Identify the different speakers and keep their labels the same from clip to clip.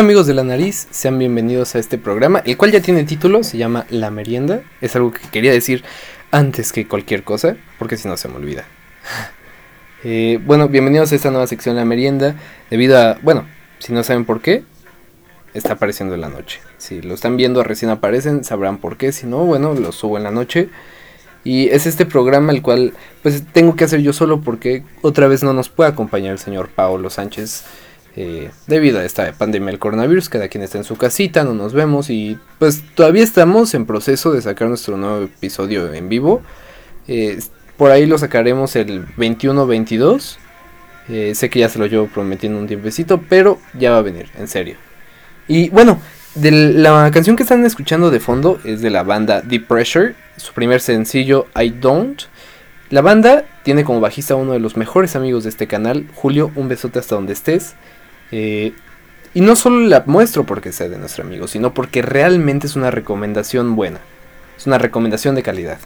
Speaker 1: Hola amigos de la nariz, sean bienvenidos a este programa, el cual ya tiene título, se llama La Merienda. Es algo que quería decir antes que cualquier cosa, porque si no se me olvida. Eh, bueno, bienvenidos a esta nueva sección La Merienda, debido a, bueno, si no saben por qué, está apareciendo en la noche. Si lo están viendo recién aparecen, sabrán por qué, si no, bueno, lo subo en la noche. Y es este programa el cual pues tengo que hacer yo solo porque otra vez no nos puede acompañar el señor Paolo Sánchez eh, debido a esta pandemia del coronavirus, cada quien está en su casita, no nos vemos y pues todavía estamos en proceso de sacar nuestro nuevo episodio en vivo. Eh, por ahí lo sacaremos el 21-22. Eh, sé que ya se lo llevo prometiendo un tiempecito, pero ya va a venir, en serio. Y bueno, la canción que están escuchando de fondo es de la banda Deep Pressure, su primer sencillo I Don't. La banda tiene como bajista uno de los mejores amigos de este canal, Julio, un besote hasta donde estés. Eh, y no solo la muestro porque sea de nuestro amigo, sino porque realmente es una recomendación buena. Es una recomendación de calidad.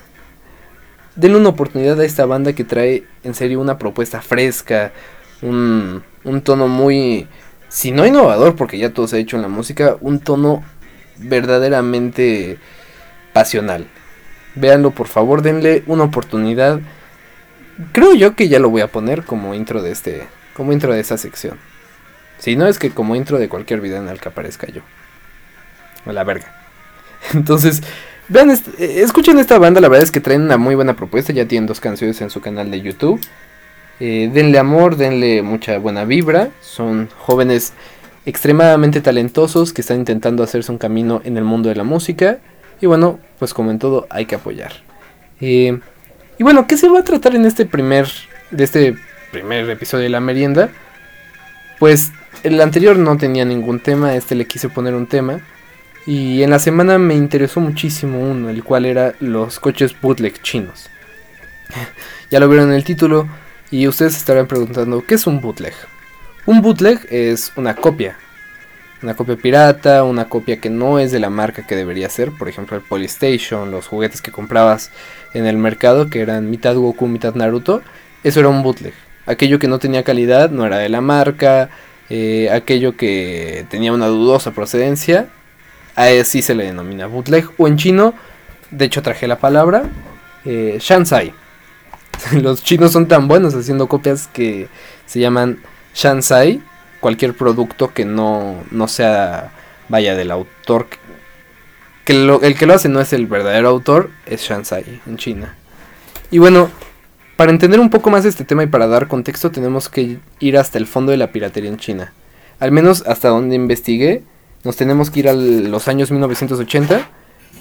Speaker 1: Denle una oportunidad a esta banda que trae en serio una propuesta fresca, un, tono muy, si no innovador, porque ya todo se ha hecho en la música, un tono verdaderamente pasional. Véanlo por favor, denle una oportunidad. Creo yo que ya lo voy a poner como intro de este, como intro de esa sección. Si no es que como intro de cualquier video en el que aparezca yo. A la verga. Entonces, vean, eh, escuchen esta banda, la verdad es que traen una muy buena propuesta, ya tienen dos canciones en su canal de YouTube. Eh, denle amor, denle mucha buena vibra. Son jóvenes extremadamente talentosos que están intentando hacerse un camino en el mundo de la música. Y bueno, pues como en todo hay que apoyar. Eh, y bueno, ¿qué se va a tratar en este primer, de este primer episodio de la merienda? Pues el anterior no tenía ningún tema, este le quise poner un tema. Y en la semana me interesó muchísimo uno, el cual era los coches bootleg chinos. ya lo vieron en el título y ustedes estarán preguntando, ¿qué es un bootleg? Un bootleg es una copia. Una copia pirata, una copia que no es de la marca que debería ser. Por ejemplo, el Polystation, los juguetes que comprabas en el mercado, que eran mitad Goku, mitad Naruto. Eso era un bootleg. Aquello que no tenía calidad no era de la marca, eh, aquello que tenía una dudosa procedencia, así se le denomina bootleg. O en chino, de hecho traje la palabra, eh, Shansai. Los chinos son tan buenos haciendo copias que se llaman Shansai. Cualquier producto que no, no sea, vaya, del autor. Que el que lo hace no es el verdadero autor, es Shansai en China. Y bueno, para entender un poco más este tema y para dar contexto tenemos que ir hasta el fondo de la piratería en China. Al menos hasta donde investigué, nos tenemos que ir a los años 1980,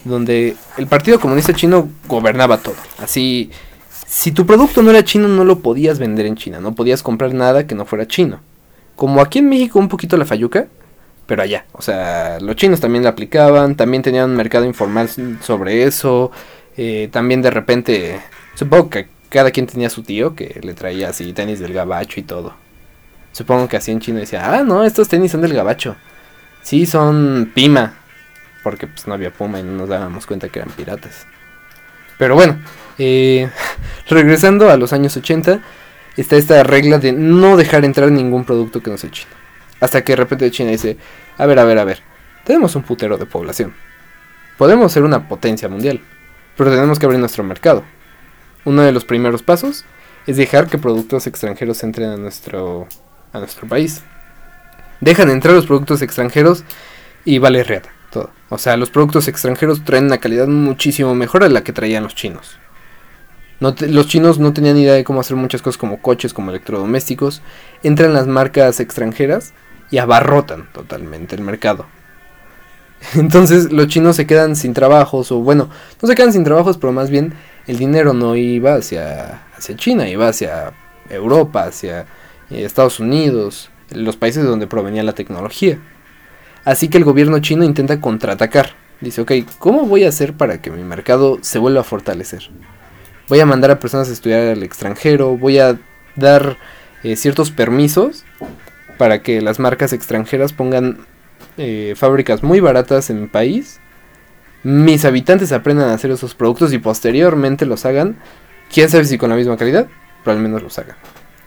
Speaker 1: donde el Partido Comunista Chino gobernaba todo. Así, si tu producto no era chino no lo podías vender en China, no podías comprar nada que no fuera chino. Como aquí en México un poquito la fayuca, pero allá. O sea, los chinos también la aplicaban, también tenían un mercado informal sobre eso. Eh, también de repente, supongo que cada quien tenía su tío que le traía así tenis del gabacho y todo. Supongo que así en chino decía, ah, no, estos tenis son del gabacho. Sí, son Pima. Porque pues no había Puma y no nos dábamos cuenta que eran piratas. Pero bueno, eh, regresando a los años 80, está esta regla de no dejar entrar ningún producto que no sea chino. Hasta que de repente China dice, a ver, a ver, a ver, tenemos un putero de población. Podemos ser una potencia mundial, pero tenemos que abrir nuestro mercado uno de los primeros pasos es dejar que productos extranjeros entren a nuestro, a nuestro país. Dejan entrar los productos extranjeros y vale reata todo. O sea, los productos extranjeros traen una calidad muchísimo mejor a la que traían los chinos. los chinos no tenían idea de cómo hacer muchas cosas como coches, como electrodomésticos. Entran las marcas extranjeras y abarrotan totalmente el mercado. Entonces los chinos se quedan sin trabajos, o bueno, no se quedan sin trabajos, pero más bien el dinero no iba hacia, China, iba hacia Europa, hacia eh, Estados Unidos, los países de donde provenía la tecnología. Así que el gobierno chino intenta contraatacar. Dice, ok, ¿cómo voy a hacer para que mi mercado se vuelva a fortalecer? Voy a mandar a personas a estudiar al extranjero, voy a dar eh, ciertos permisos para que las marcas extranjeras pongan eh, fábricas muy baratas en mi país mis habitantes aprendan a hacer esos productos y posteriormente los hagan, quién sabe si con la misma calidad, pero al menos los hagan.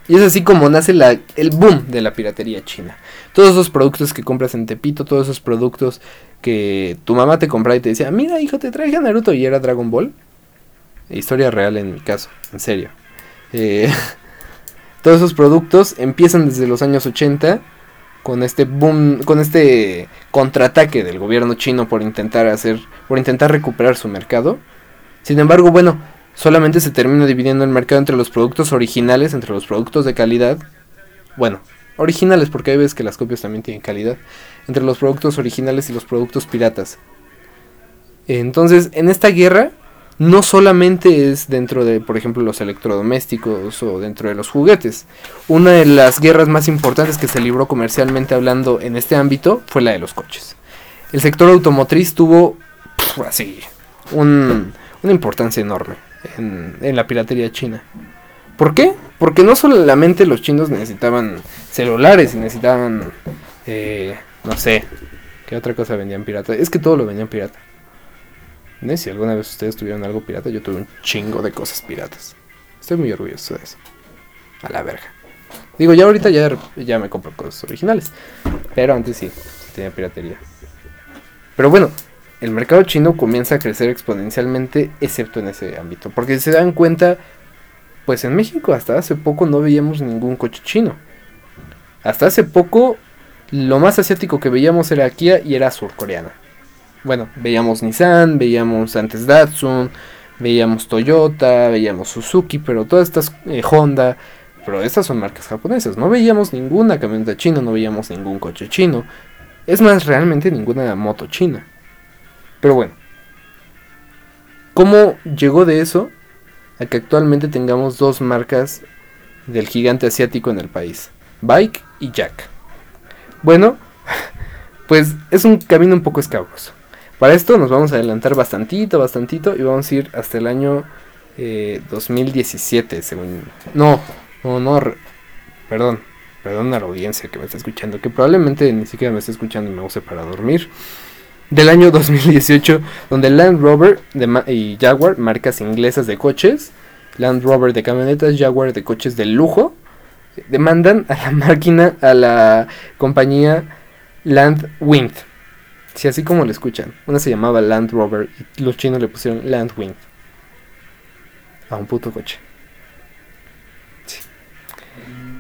Speaker 1: Y es así como nace el boom de la piratería china. Todos esos productos que compras en Tepito, todos esos productos que tu mamá te compraba y te decía, mira hijo, te traje a Naruto y era Dragon Ball. Historia real en mi caso, en serio. Eh, todos esos productos empiezan desde los años 80 con este boom, con este contraataque del gobierno chino por intentar hacer, por intentar recuperar su mercado. Sin embargo, bueno, solamente se termina dividiendo el mercado entre los productos originales, entre los productos de calidad. Bueno, originales porque hay veces que las copias también tienen calidad. Entre los productos originales y los productos piratas. Entonces, en esta guerra, no solamente es dentro de, por ejemplo, los electrodomésticos o dentro de los juguetes. Una de las guerras más importantes que se libró comercialmente hablando en este ámbito fue la de los coches. El sector automotriz tuvo, así, una importancia enorme en, la piratería china. ¿Por qué? Porque no solamente los chinos necesitaban celulares y necesitaban, eh, no sé, ¿qué otra cosa vendían pirata? Es que todo lo vendían pirata. ¿No? Si alguna vez ustedes tuvieron algo pirata, yo tuve un chingo de cosas piratas. Estoy muy orgulloso de eso. A la verga. Digo, ya ahorita ya, ya me compro cosas originales. Pero antes sí, tenía piratería. Pero bueno, el mercado chino comienza a crecer exponencialmente, excepto en ese ámbito. Porque si se dan cuenta, pues en México hasta hace poco no veíamos ningún coche chino. Hasta hace poco, lo más asiático que veíamos era Kia y era surcoreana. Bueno, veíamos Nissan, veíamos antes Datsun, veíamos Toyota, veíamos Suzuki, pero todas estas eh, Honda, pero estas son marcas japonesas. No veíamos ninguna camioneta china, no veíamos ningún coche chino. Es más, realmente ninguna moto china. Pero bueno, ¿cómo llegó de eso a que actualmente tengamos dos marcas del gigante asiático en el país? Bike y Jack. Bueno, pues es un camino un poco escabroso. Para esto nos vamos a adelantar bastantito, bastantito y vamos a ir hasta el año 2017, eh, según... No, no, no, perdón, perdón a la audiencia que me está escuchando, que probablemente ni siquiera me está escuchando y me use para dormir del año 2018, donde Land Rover y Jaguar, marcas inglesas de coches, Land Rover de camionetas, Jaguar de coches de lujo, demandan a la máquina, a la compañía Land Si así como lo escuchan, una se llamaba Land Rover y los chinos le pusieron Land Wind a un puto coche.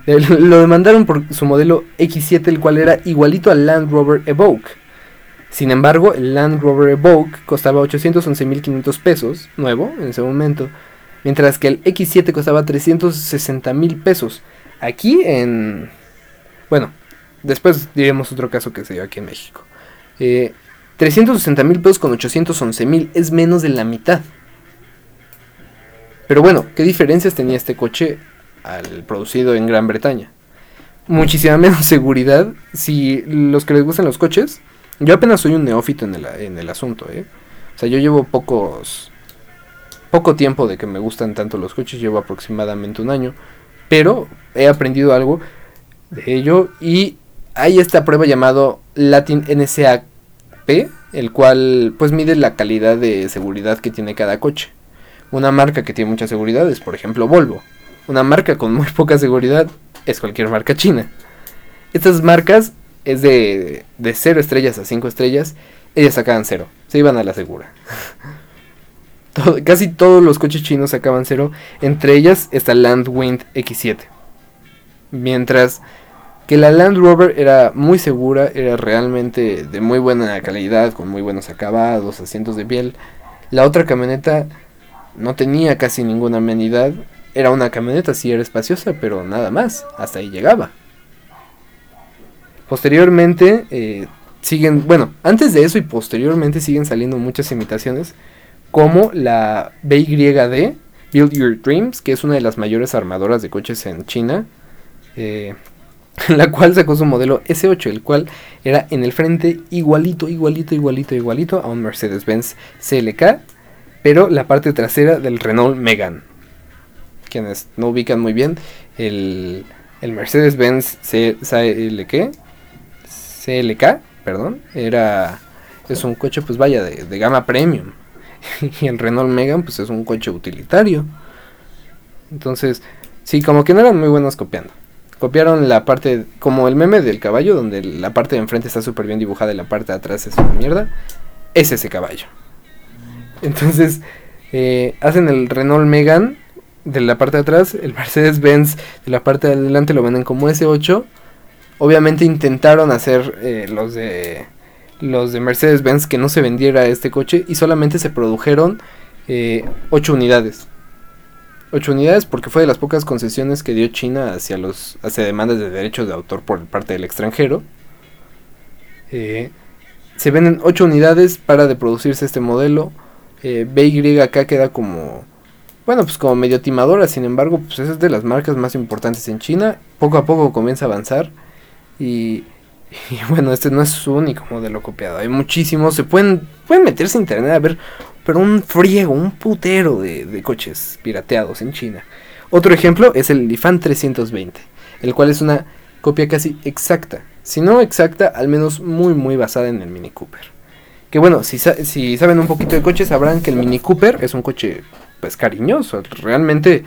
Speaker 1: Lo demandaron por su modelo X7, el cual era igualito al Land Rover Evoque sin embargo, el Land Rover Evoque costaba 811.500 pesos, nuevo en ese momento, mientras que el X7 costaba 360.000 pesos. Aquí en... Bueno, después diremos otro caso que se dio aquí en México. Eh, 360.000 pesos con 811.000 es menos de la mitad. Pero bueno, ¿qué diferencias tenía este coche al producido en Gran Bretaña? Muchísima menos seguridad. Si los que les gustan los coches, yo apenas soy un neófito en el, en el asunto, ¿eh? O sea, yo llevo pocos... Poco tiempo de que me gustan tanto los coches, llevo aproximadamente un año. Pero he aprendido algo de ello y hay esta prueba llamado Latin NSAP, el cual pues mide la calidad de seguridad que tiene cada coche. Una marca que tiene mucha seguridad es por ejemplo Volvo. Una marca con muy poca seguridad es cualquier marca china. Estas marcas es de, de 0 estrellas a 5 estrellas, ellas sacaban 0, se iban a la segura. casi todos los coches chinos sacaban 0, entre ellas está Landwind X7. Mientras que la Land Rover era muy segura, era realmente de muy buena calidad, con muy buenos acabados, asientos de piel. La otra camioneta no tenía casi ninguna amenidad. Era una camioneta, sí era espaciosa, pero nada más, hasta ahí llegaba. Posteriormente eh, siguen, bueno, antes de eso y posteriormente siguen saliendo muchas imitaciones, como la BYD, Build Your Dreams, que es una de las mayores armadoras de coches en China, eh, la cual sacó su modelo S8, el cual era en el frente igualito, igualito, igualito, igualito a un Mercedes-Benz CLK, pero la parte trasera del Renault Megane. Quienes no ubican muy bien, el, el Mercedes-Benz CLK CLK, perdón, era es un coche pues vaya de, gama premium y el Renault Megane pues es un coche utilitario. Entonces, Sí, como que no eran muy buenos copiando. Copiaron la parte, como el meme del caballo, donde la parte de enfrente está súper bien dibujada y la parte de atrás es una mierda. Es ese caballo. Entonces, eh, hacen el Renault Megan de la parte de atrás, el Mercedes Benz de la parte de adelante lo venden como S8. Obviamente intentaron hacer eh, los de los de Mercedes Benz que no se vendiera este coche y solamente se produjeron eh, 8 unidades. 8 unidades porque fue de las pocas concesiones que dio China hacia los hacia demandas de derechos de autor por parte del extranjero. Eh, se venden 8 unidades para de producirse este modelo. Eh, BYK queda como bueno, pues como medio timadora, sin embargo, pues es de las marcas más importantes en China. Poco a poco comienza a avanzar. Y, bueno, este no es su único modelo copiado. Hay muchísimos. Se pueden, pueden meterse en internet a ver, pero un friego, un putero de, coches pirateados en China. Otro ejemplo es el Lifan 320, el cual es una copia casi exacta. Si no exacta, al menos muy muy basada en el Mini Cooper. Que bueno, si, si saben un poquito de coches, sabrán que el Mini Cooper es un coche pues cariñoso. Realmente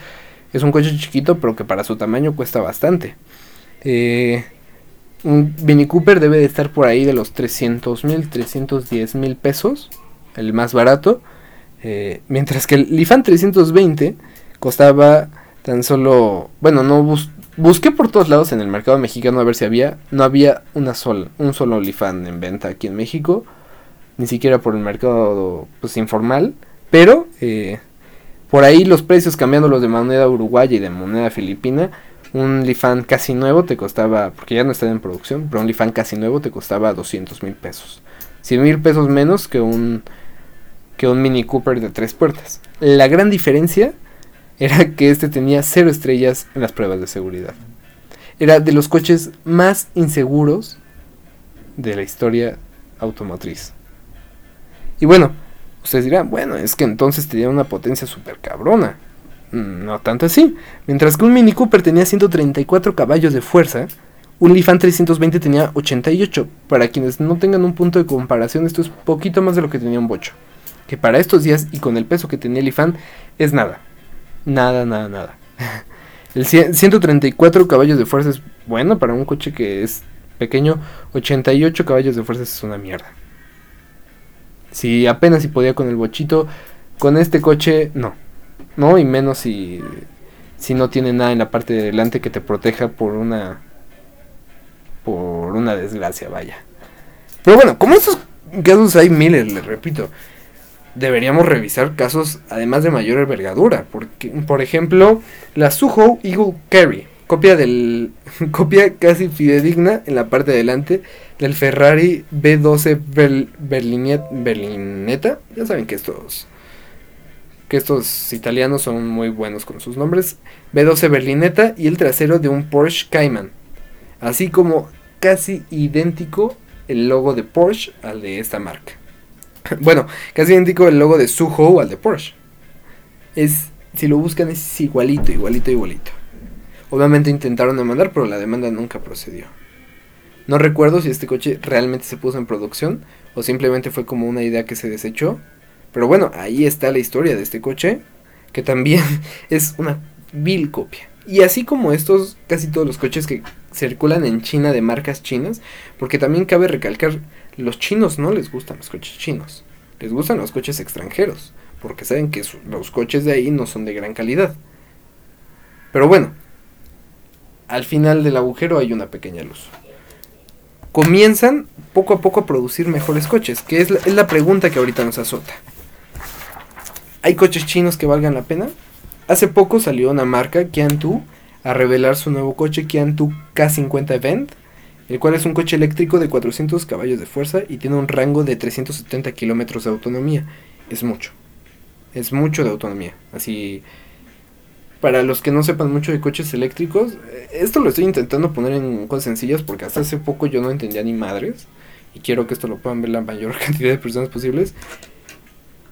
Speaker 1: es un coche chiquito, pero que para su tamaño cuesta bastante. Eh, un Mini Cooper debe de estar por ahí de los 300 mil, 310 mil pesos, el más barato. Eh, mientras que el Lifan 320 costaba tan solo, bueno, no busqué por todos lados en el mercado mexicano a ver si había, no había una un solo Lifan en venta aquí en México, ni siquiera por el mercado pues informal, pero eh, por ahí los precios cambiándolos de moneda uruguaya y de moneda filipina, un Lifan casi nuevo te costaba, porque ya no está en producción, pero un Lifan casi nuevo te costaba 200 mil pesos. 100 mil pesos menos que un, que un Mini Cooper de tres puertas. La gran diferencia era que este tenía cero estrellas en las pruebas de seguridad. Era de los coches más inseguros de la historia automotriz. Y bueno, Ustedes dirán, bueno, es que entonces tenía una potencia super cabrona. Mm, no tanto así. Mientras que un Mini Cooper tenía 134 caballos de fuerza, un Lifan 320 tenía 88. Para quienes no tengan un punto de comparación, esto es poquito más de lo que tenía un Bocho. Que para estos días y con el peso que tenía el Lifan es nada. Nada, nada, nada. El 134 caballos de fuerza es bueno para un coche que es pequeño. 88 caballos de fuerza es una mierda. Si apenas si podía con el bochito, con este coche no. No, y menos si, si no tiene nada en la parte de delante que te proteja por una por una desgracia, vaya. Pero bueno, como estos casos hay miles, les repito, deberíamos revisar casos además de mayor envergadura, porque por ejemplo, la Suho Eagle Carry copia del copia casi fidedigna en la parte de delante del Ferrari B12 Berlinetta. Ya saben que estos que estos italianos son muy buenos con sus nombres. B12 Berlinetta y el trasero de un Porsche Cayman. Así como casi idéntico el logo de Porsche al de esta marca. bueno, casi idéntico el logo de Suho al de Porsche. Es si lo buscan es igualito, igualito, igualito. Obviamente intentaron demandar, pero la demanda nunca procedió. No recuerdo si este coche realmente se puso en producción o simplemente fue como una idea que se desechó. Pero bueno, ahí está la historia de este coche, que también es una vil copia. Y así como estos, casi todos los coches que circulan en China de marcas chinas, porque también cabe recalcar, los chinos no les gustan los coches chinos, les gustan los coches extranjeros, porque saben que los coches de ahí no son de gran calidad. Pero bueno, al final del agujero hay una pequeña luz. Comienzan poco a poco a producir mejores coches, que es la, pregunta que ahorita nos azota. ¿Hay coches chinos que valgan la pena? Hace poco salió una marca, Kiantu, a revelar su nuevo coche Kiantu K50 Event, el cual es un coche eléctrico de 400 caballos de fuerza y tiene un rango de 370 kilómetros de autonomía. Es mucho. Es mucho de autonomía. Así para los que no sepan mucho de coches eléctricos, eh, esto lo estoy intentando poner en cosas sencillas porque hasta hace poco yo no entendía ni madres. Y quiero que esto lo puedan ver la mayor cantidad de personas posibles.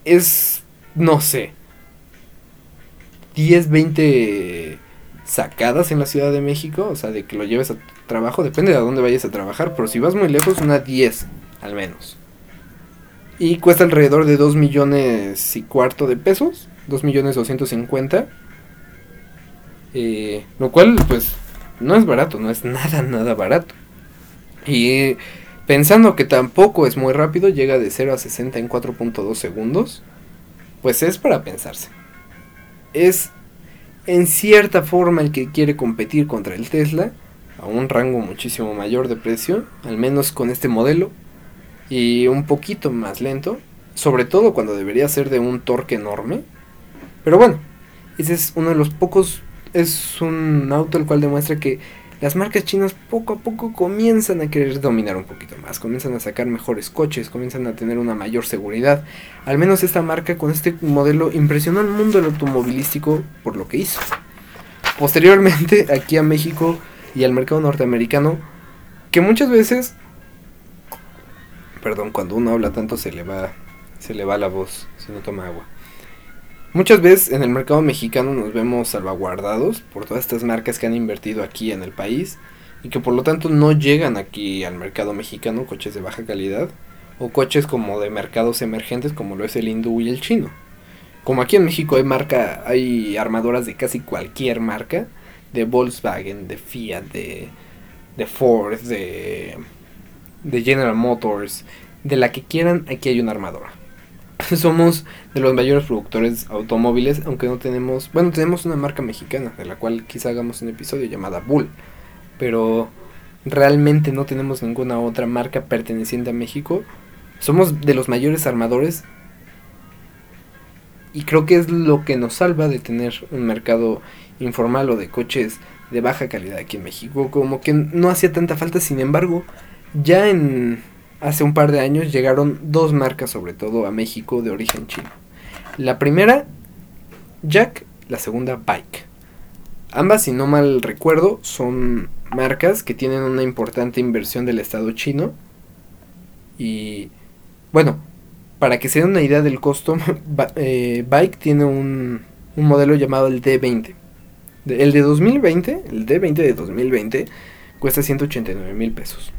Speaker 1: Es, no sé, 10, 20 sacadas en la Ciudad de México. O sea, de que lo lleves a trabajo. Depende de a dónde vayas a trabajar. Pero si vas muy lejos, una 10 al menos. Y cuesta alrededor de 2 millones y cuarto de pesos. 2 millones 250 Eh, lo cual, pues, no es barato, no es nada, nada barato. Y pensando que tampoco es muy rápido, llega de 0 a 60 en 4.2 segundos, pues es para pensarse. Es en cierta forma el que quiere competir contra el Tesla a un rango muchísimo mayor de precio, al menos con este modelo, y un poquito más lento, sobre todo cuando debería ser de un torque enorme. Pero bueno, ese es uno de los pocos, es un auto el cual demuestra que las marcas chinas poco a poco comienzan a querer dominar un poquito más, comienzan a sacar mejores coches, comienzan a tener una mayor seguridad. Al menos esta marca con este modelo impresionó al mundo del automovilístico por lo que hizo. Posteriormente, aquí a México y al mercado norteamericano, que muchas veces, perdón, cuando uno habla tanto se le va, se le va la voz si no toma agua. Muchas veces en el mercado mexicano nos vemos salvaguardados por todas estas marcas que han invertido aquí en el país y que por lo tanto no llegan aquí al mercado mexicano coches de baja calidad o coches como de mercados emergentes como lo es el hindú y el chino. Como aquí en México hay marca, hay armadoras de casi cualquier marca, de Volkswagen, de Fiat, de, de Ford, de, de General Motors, de la que quieran, aquí hay una armadora. Somos de los mayores productores automóviles, aunque no tenemos, bueno, tenemos una marca mexicana, de la cual quizá hagamos un episodio llamada Bull, pero realmente no tenemos ninguna otra marca perteneciente a México. Somos de los mayores armadores y creo que es lo que nos salva de tener un mercado informal o de coches de baja calidad aquí en México. Como que no hacía tanta falta, sin embargo, ya en hace un par de años llegaron dos marcas sobre todo a México de origen chino. La primera, Jack, la segunda, Bike. Ambas, si no mal recuerdo, son marcas que tienen una importante inversión del Estado chino. Y bueno, para que se den una idea del costo, eh, Bike tiene un, un modelo llamado el D20 el de 2020, el D20 de 2020, cuesta 189 mil pesos.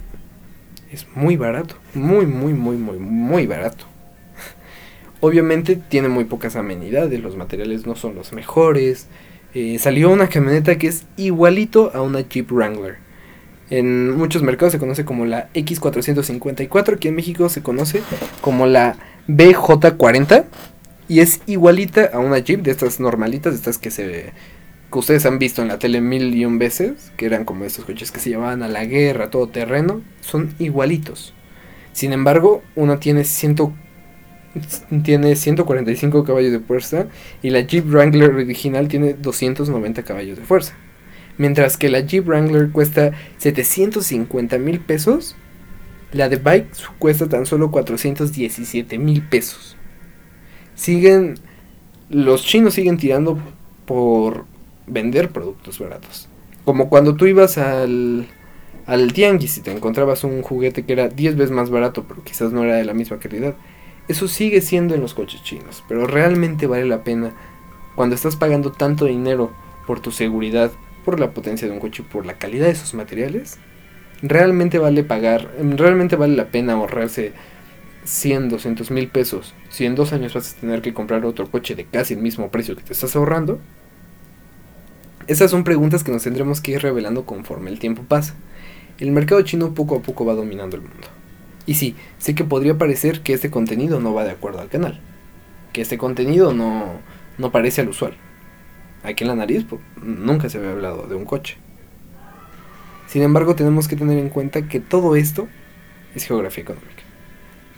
Speaker 1: Es muy barato, muy, muy, muy, muy, muy barato. Obviamente tiene muy pocas amenidades, los materiales no son los mejores. Eh, salió una camioneta que es igualito a una Jeep Wrangler. En muchos mercados se conoce como la X454, aquí en México se conoce como la BJ40 y es igualita a una Jeep de estas normalitas, de estas que se que ustedes han visto en la tele mil y un veces, que eran como estos coches que se llevaban a la guerra, todo terreno, son igualitos. Sin embargo, uno tiene, ciento, tiene 145 caballos de fuerza y la Jeep Wrangler original tiene 290 caballos de fuerza. Mientras que la Jeep Wrangler cuesta 750 mil pesos, la de Bike cuesta tan solo 417 mil pesos. Siguen, los chinos siguen tirando por vender productos baratos. Como cuando tú ibas al, al tianguis y te encontrabas un juguete que era 10 veces más barato, pero quizás no era de la misma calidad. Eso sigue siendo en los coches chinos, pero realmente vale la pena cuando estás pagando tanto dinero por tu seguridad, por la potencia de un coche, por la calidad de sus materiales. Realmente vale pagar, realmente vale la pena ahorrarse 100, 200 mil pesos. Si en dos años vas a tener que comprar otro coche de casi el mismo precio que te estás ahorrando, esas son preguntas que nos tendremos que ir revelando conforme el tiempo pasa. El mercado chino poco a poco va dominando el mundo. Y sí, sé que podría parecer que este contenido no va de acuerdo al canal. Que este contenido no, no parece al usual. Aquí en la nariz pues, nunca se había hablado de un coche. Sin embargo, tenemos que tener en cuenta que todo esto es geografía económica.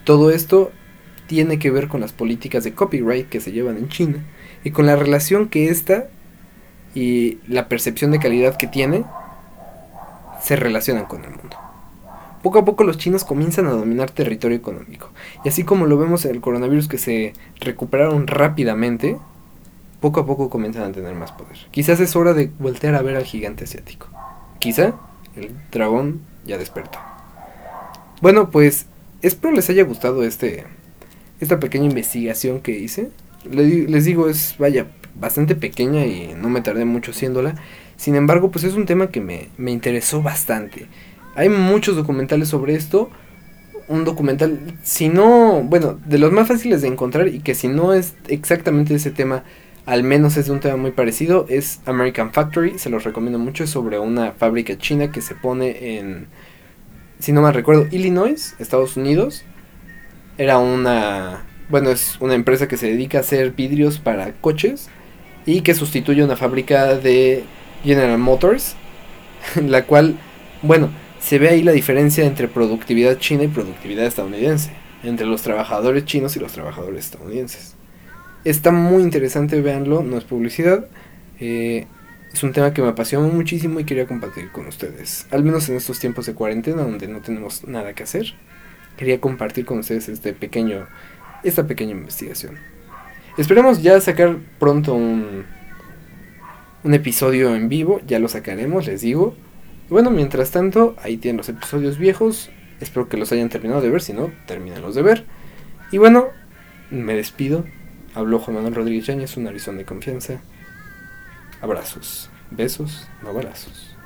Speaker 1: Todo esto tiene que ver con las políticas de copyright que se llevan en China y con la relación que ésta y la percepción de calidad que tiene se relacionan con el mundo. Poco a poco los chinos comienzan a dominar territorio económico. Y así como lo vemos en el coronavirus que se recuperaron rápidamente, poco a poco comienzan a tener más poder. Quizás es hora de voltear a ver al gigante asiático. Quizá el dragón ya despertó. Bueno, pues espero les haya gustado este esta pequeña investigación que hice. Les digo, es vaya bastante pequeña y no me tardé mucho haciéndola. Sin embargo, pues es un tema que me, me interesó bastante. Hay muchos documentales sobre esto. Un documental, si no, bueno, de los más fáciles de encontrar y que si no es exactamente ese tema, al menos es de un tema muy parecido, es American Factory, se los recomiendo mucho, es sobre una fábrica china que se pone en, si no mal recuerdo, Illinois, Estados Unidos. Era una, bueno, es una empresa que se dedica a hacer vidrios para coches y que sustituye una fábrica de General Motors, la cual, bueno, se ve ahí la diferencia entre productividad china y productividad estadounidense, entre los trabajadores chinos y los trabajadores estadounidenses. Está muy interesante, véanlo, no es publicidad. Eh, es un tema que me apasiona muchísimo y quería compartir con ustedes. Al menos en estos tiempos de cuarentena donde no tenemos nada que hacer. Quería compartir con ustedes este pequeño, esta pequeña investigación. Esperemos ya sacar pronto un, episodio en vivo. Ya lo sacaremos, les digo. Bueno, mientras tanto, ahí tienen los episodios viejos. Espero que los hayan terminado de ver. Si no, termínenlos de ver. Y bueno, me despido. Habló Juan Manuel Rodríguez Yáñez, un narizón de confianza. Abrazos, besos, no balazos.